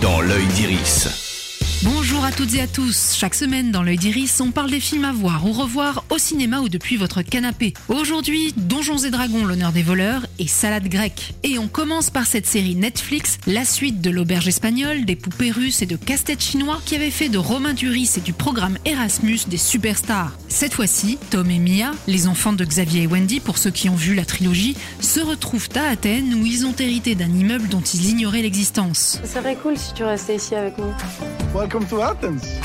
dans l'œil d'Iris. Bonjour à toutes et à tous. Chaque semaine dans l'œil d'Iris, on parle des films à voir ou revoir au cinéma ou depuis votre canapé. Aujourd'hui, Donjons et Dragons, l'honneur des voleurs et Salade grecque. Et on commence par cette série Netflix, la suite de l'auberge espagnole, des poupées russes et de casse-tête chinois qui avait fait de Romain Duris et du programme Erasmus des superstars. Cette fois-ci, Tom et Mia, les enfants de Xavier et Wendy pour ceux qui ont vu la trilogie, se retrouvent à Athènes où ils ont hérité d'un immeuble dont ils ignoraient l'existence. Ça serait cool si tu restais ici avec nous. Welcome to Athens.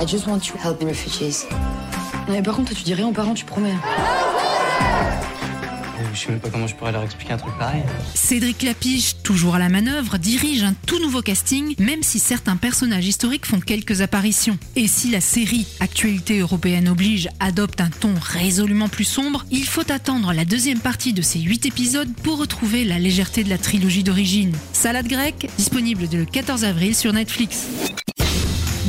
I just want to help the refugees. Mais par contre, toi, tu dis rien aux parents, tu promets. Je sais même pas comment je pourrais leur expliquer un truc pareil. Cédric Lapiche, toujours à la manœuvre, dirige un tout nouveau casting, même si certains personnages historiques font quelques apparitions. Et si la série Actualité européenne oblige adopte un ton résolument plus sombre, il faut attendre la deuxième partie de ces 8 épisodes pour retrouver la légèreté de la trilogie d'origine. Salade grecque, disponible dès le 14 avril sur Netflix.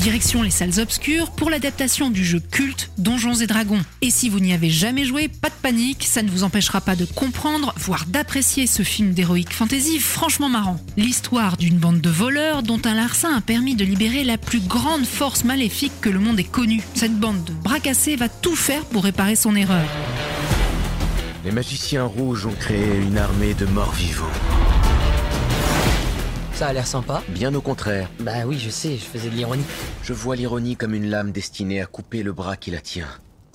Direction les salles obscures pour l'adaptation du jeu culte Donjons et Dragons. Et si vous n'y avez jamais joué, pas de panique, ça ne vous empêchera pas de comprendre, voire d'apprécier ce film d'héroïque fantasy franchement marrant. L'histoire d'une bande de voleurs dont un larcin a permis de libérer la plus grande force maléfique que le monde ait connue. Cette bande de bras cassés va tout faire pour réparer son erreur. Les magiciens rouges ont créé une armée de morts vivants. Ça a l'air sympa. Bien au contraire, Bah oui, je sais, je faisais de l'ironie. je vois l'ironie comme une lame destinée à couper le bras qui la tient.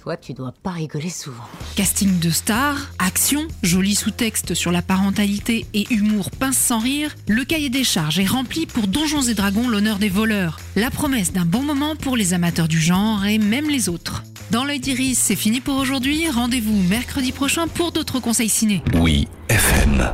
Toi, tu dois pas rigoler souvent. Casting de stars, action, joli sous-texte sur la parentalité et humour pince sans rire, le cahier des charges est rempli pour Donjons et Dragons l'honneur des voleurs. La promesse d'un bon moment pour les amateurs du genre et même les autres. Dans l'œil d'Iris, c'est fini pour aujourd'hui. Rendez-vous mercredi prochain pour d'autres conseils ciné. Oui, FM.